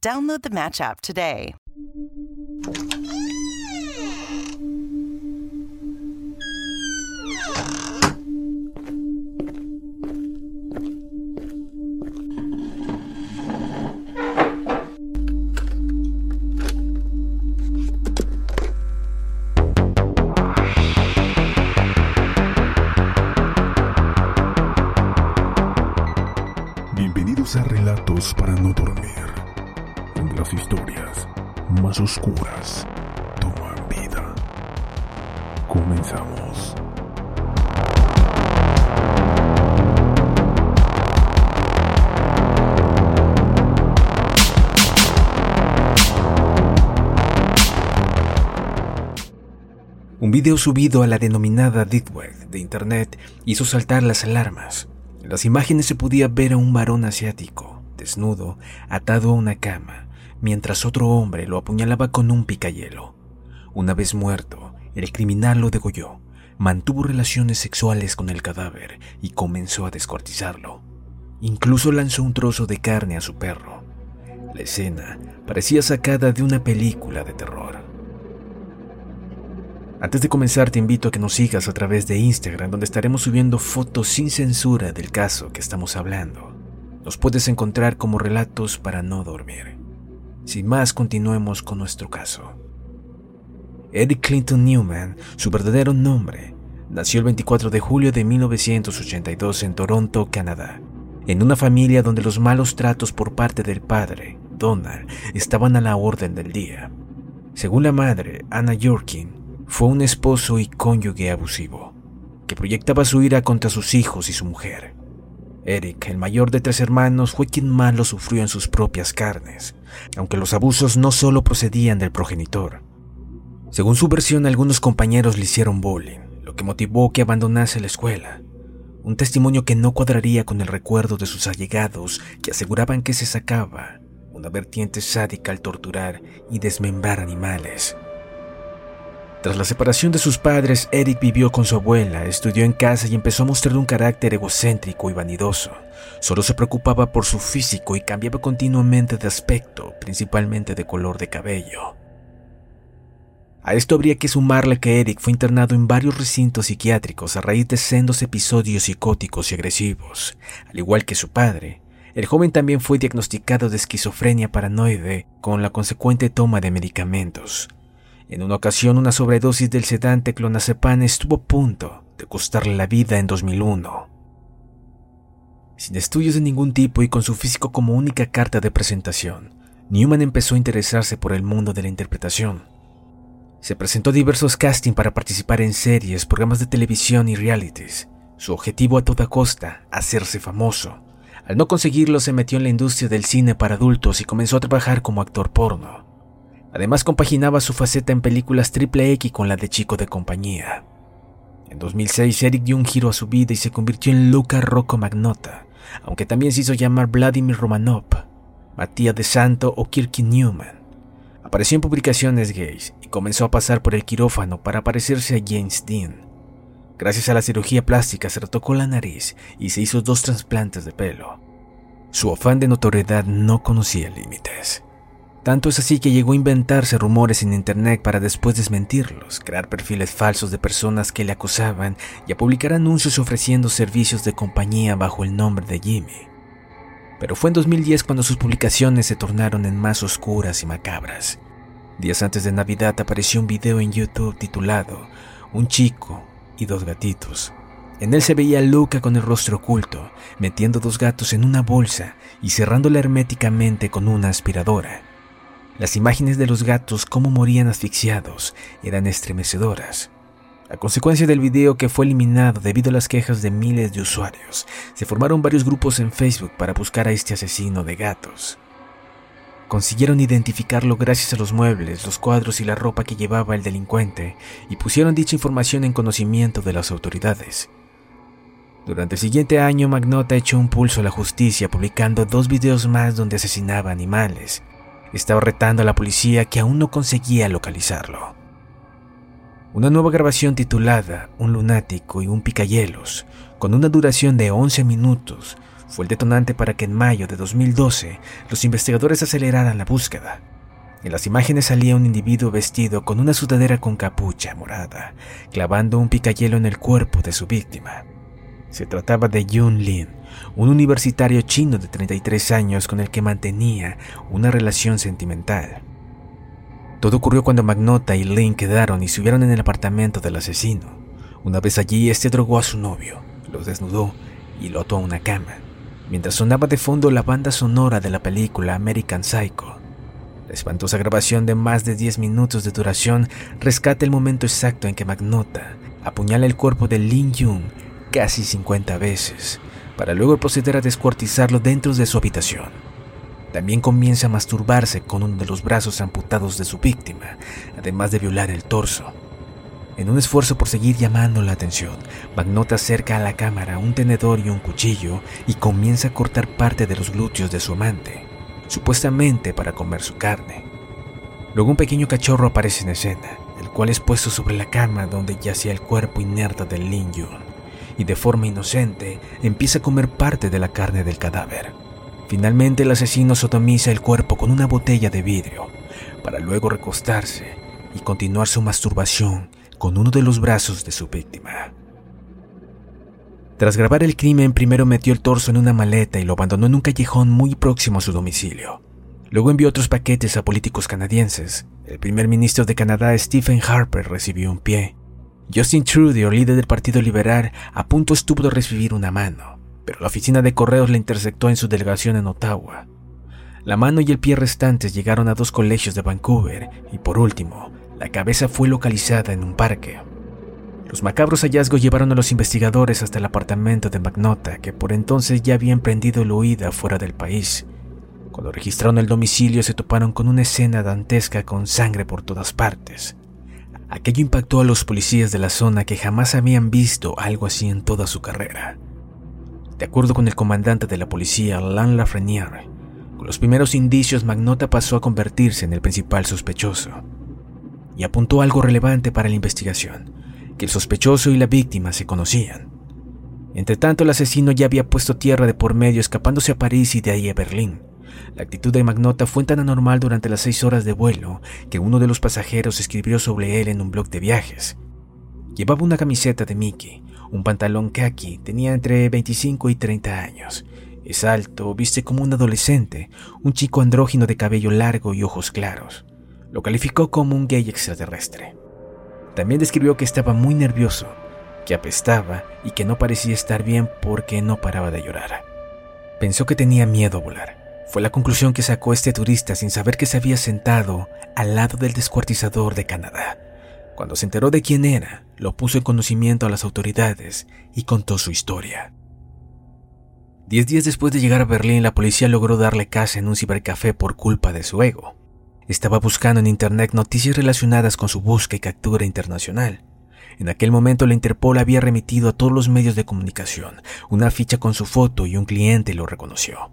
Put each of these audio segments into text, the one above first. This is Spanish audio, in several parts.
Download the Match app today. Bienvenidos a Relatos para donde historias más oscuras toman vida. Comenzamos. Un video subido a la denominada Deep de Internet hizo saltar las alarmas. En las imágenes se podía ver a un varón asiático, desnudo, atado a una cama, mientras otro hombre lo apuñalaba con un picayelo. Una vez muerto, el criminal lo degolló, mantuvo relaciones sexuales con el cadáver y comenzó a descuartizarlo. Incluso lanzó un trozo de carne a su perro. La escena parecía sacada de una película de terror. Antes de comenzar te invito a que nos sigas a través de Instagram donde estaremos subiendo fotos sin censura del caso que estamos hablando. Nos puedes encontrar como relatos para no dormir. Sin más, continuemos con nuestro caso. Eric Clinton Newman, su verdadero nombre, nació el 24 de julio de 1982 en Toronto, Canadá, en una familia donde los malos tratos por parte del padre, Donald, estaban a la orden del día. Según la madre, Anna Yorkin, fue un esposo y cónyuge abusivo, que proyectaba su ira contra sus hijos y su mujer. Eric, el mayor de tres hermanos, fue quien más lo sufrió en sus propias carnes, aunque los abusos no solo procedían del progenitor. Según su versión, algunos compañeros le hicieron bullying, lo que motivó que abandonase la escuela. Un testimonio que no cuadraría con el recuerdo de sus allegados que aseguraban que se sacaba una vertiente sádica al torturar y desmembrar animales. Tras la separación de sus padres, Eric vivió con su abuela, estudió en casa y empezó a mostrar un carácter egocéntrico y vanidoso. Solo se preocupaba por su físico y cambiaba continuamente de aspecto, principalmente de color de cabello. A esto habría que sumarle que Eric fue internado en varios recintos psiquiátricos a raíz de sendos episodios psicóticos y agresivos. Al igual que su padre, el joven también fue diagnosticado de esquizofrenia paranoide con la consecuente toma de medicamentos. En una ocasión, una sobredosis del sedante clonazepam estuvo a punto de costarle la vida en 2001. Sin estudios de ningún tipo y con su físico como única carta de presentación, Newman empezó a interesarse por el mundo de la interpretación. Se presentó a diversos castings para participar en series, programas de televisión y realities. Su objetivo a toda costa, hacerse famoso. Al no conseguirlo, se metió en la industria del cine para adultos y comenzó a trabajar como actor porno. Además compaginaba su faceta en películas triple X con la de chico de compañía. En 2006 Eric dio un giro a su vida y se convirtió en Luca Rocco Magnota, aunque también se hizo llamar Vladimir Romanov, Matías de Santo o Kirky Newman. Apareció en publicaciones gays y comenzó a pasar por el quirófano para parecerse a James Dean. Gracias a la cirugía plástica se retocó la nariz y se hizo dos trasplantes de pelo. Su afán de notoriedad no conocía límites. Tanto es así que llegó a inventarse rumores en internet para después desmentirlos, crear perfiles falsos de personas que le acosaban y a publicar anuncios ofreciendo servicios de compañía bajo el nombre de Jimmy. Pero fue en 2010 cuando sus publicaciones se tornaron en más oscuras y macabras. Días antes de Navidad apareció un video en YouTube titulado Un chico y dos gatitos. En él se veía a Luca con el rostro oculto, metiendo dos gatos en una bolsa y cerrándola herméticamente con una aspiradora. Las imágenes de los gatos cómo morían asfixiados eran estremecedoras. A consecuencia del video que fue eliminado debido a las quejas de miles de usuarios, se formaron varios grupos en Facebook para buscar a este asesino de gatos. Consiguieron identificarlo gracias a los muebles, los cuadros y la ropa que llevaba el delincuente y pusieron dicha información en conocimiento de las autoridades. Durante el siguiente año, Magnota echó un pulso a la justicia publicando dos videos más donde asesinaba animales. Estaba retando a la policía que aún no conseguía localizarlo. Una nueva grabación titulada Un lunático y un picayelos, con una duración de 11 minutos, fue el detonante para que en mayo de 2012 los investigadores aceleraran la búsqueda. En las imágenes salía un individuo vestido con una sudadera con capucha morada, clavando un picayelo en el cuerpo de su víctima. Se trataba de Yun Lin, un universitario chino de 33 años con el que mantenía una relación sentimental. Todo ocurrió cuando Magnota y Lin quedaron y subieron en el apartamento del asesino. Una vez allí, este drogó a su novio, lo desnudó y lo ató a una cama mientras sonaba de fondo la banda sonora de la película American Psycho. La espantosa grabación de más de 10 minutos de duración rescata el momento exacto en que Magnota apuñala el cuerpo de Lin Jung casi 50 veces, para luego proceder a descuartizarlo dentro de su habitación. También comienza a masturbarse con uno de los brazos amputados de su víctima, además de violar el torso. En un esfuerzo por seguir llamando la atención, Magnota acerca a la cámara un tenedor y un cuchillo y comienza a cortar parte de los glúteos de su amante, supuestamente para comer su carne. Luego un pequeño cachorro aparece en escena, el cual es puesto sobre la cama donde yacía el cuerpo inerte de Lin Yun, y de forma inocente empieza a comer parte de la carne del cadáver. Finalmente el asesino sodomiza el cuerpo con una botella de vidrio, para luego recostarse y continuar su masturbación con uno de los brazos de su víctima. Tras grabar el crimen, primero metió el torso en una maleta y lo abandonó en un callejón muy próximo a su domicilio. Luego envió otros paquetes a políticos canadienses. El primer ministro de Canadá, Stephen Harper, recibió un pie. Justin Trudeau, líder del Partido Liberal, a punto estuvo de recibir una mano, pero la oficina de correos le interceptó en su delegación en Ottawa. La mano y el pie restantes llegaron a dos colegios de Vancouver y, por último, la cabeza fue localizada en un parque. Los macabros hallazgos llevaron a los investigadores hasta el apartamento de Magnota, que por entonces ya había emprendido la huida fuera del país. Cuando registraron el domicilio se toparon con una escena dantesca con sangre por todas partes. Aquello impactó a los policías de la zona que jamás habían visto algo así en toda su carrera. De acuerdo con el comandante de la policía, Alain Lafreniere, con los primeros indicios Magnota pasó a convertirse en el principal sospechoso y apuntó algo relevante para la investigación, que el sospechoso y la víctima se conocían. Entretanto, el asesino ya había puesto tierra de por medio escapándose a París y de ahí a Berlín. La actitud de Magnota fue tan anormal durante las seis horas de vuelo que uno de los pasajeros escribió sobre él en un blog de viajes. Llevaba una camiseta de Mickey, un pantalón khaki, tenía entre 25 y 30 años. Es alto, viste como un adolescente, un chico andrógino de cabello largo y ojos claros. Lo calificó como un gay extraterrestre. También describió que estaba muy nervioso, que apestaba y que no parecía estar bien porque no paraba de llorar. Pensó que tenía miedo a volar. Fue la conclusión que sacó este turista sin saber que se había sentado al lado del descuartizador de Canadá. Cuando se enteró de quién era, lo puso en conocimiento a las autoridades y contó su historia. Diez días después de llegar a Berlín, la policía logró darle casa en un cibercafé por culpa de su ego. Estaba buscando en Internet noticias relacionadas con su búsqueda y captura internacional. En aquel momento la Interpol había remitido a todos los medios de comunicación una ficha con su foto y un cliente lo reconoció.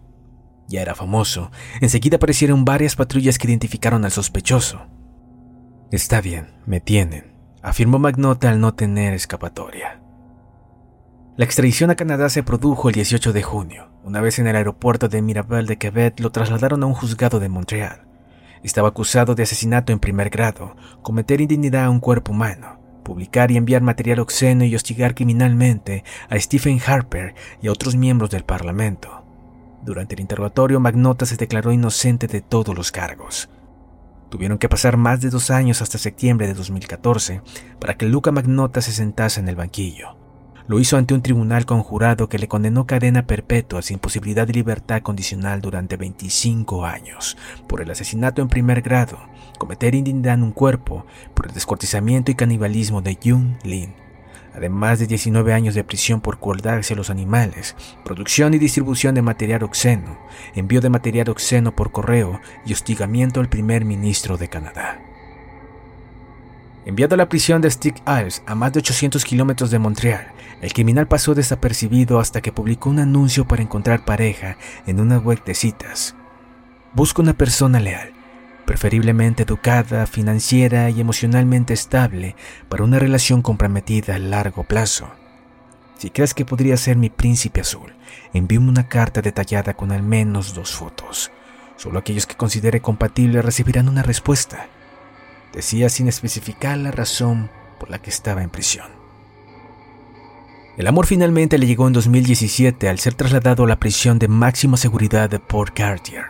Ya era famoso. Enseguida aparecieron varias patrullas que identificaron al sospechoso. Está bien, me tienen, afirmó Magnota al no tener escapatoria. La extradición a Canadá se produjo el 18 de junio. Una vez en el aeropuerto de Mirabel de Quebec, lo trasladaron a un juzgado de Montreal. Estaba acusado de asesinato en primer grado, cometer indignidad a un cuerpo humano, publicar y enviar material obsceno y hostigar criminalmente a Stephen Harper y a otros miembros del Parlamento. Durante el interrogatorio, Magnota se declaró inocente de todos los cargos. Tuvieron que pasar más de dos años hasta septiembre de 2014 para que Luca Magnota se sentase en el banquillo. Lo hizo ante un tribunal conjurado que le condenó cadena perpetua sin posibilidad de libertad condicional durante 25 años por el asesinato en primer grado, cometer indignidad en un cuerpo, por el descortizamiento y canibalismo de Jung Lin, además de 19 años de prisión por colgarse a los animales, producción y distribución de material oxeno, envío de material oxeno por correo y hostigamiento al primer ministro de Canadá. Enviado a la prisión de Stick Isles, a más de 800 kilómetros de Montreal, el criminal pasó desapercibido hasta que publicó un anuncio para encontrar pareja en una web de citas. Busca una persona leal, preferiblemente educada, financiera y emocionalmente estable para una relación comprometida a largo plazo. Si crees que podría ser mi príncipe azul, envíame una carta detallada con al menos dos fotos. Solo aquellos que considere compatible recibirán una respuesta decía sin especificar la razón por la que estaba en prisión. El amor finalmente le llegó en 2017 al ser trasladado a la prisión de máxima seguridad de Port Cartier.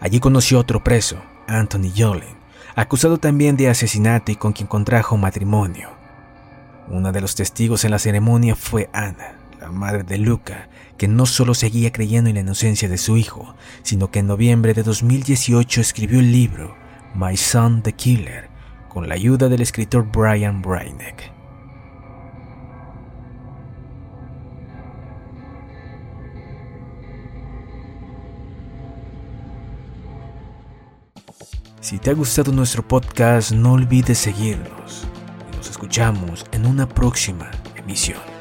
Allí conoció a otro preso, Anthony Yolin, acusado también de asesinato y con quien contrajo matrimonio. Uno de los testigos en la ceremonia fue Anna, la madre de Luca, que no solo seguía creyendo en la inocencia de su hijo, sino que en noviembre de 2018 escribió el libro My Son the Killer, con la ayuda del escritor Brian Breineck. Si te ha gustado nuestro podcast, no olvides seguirnos. Nos escuchamos en una próxima emisión.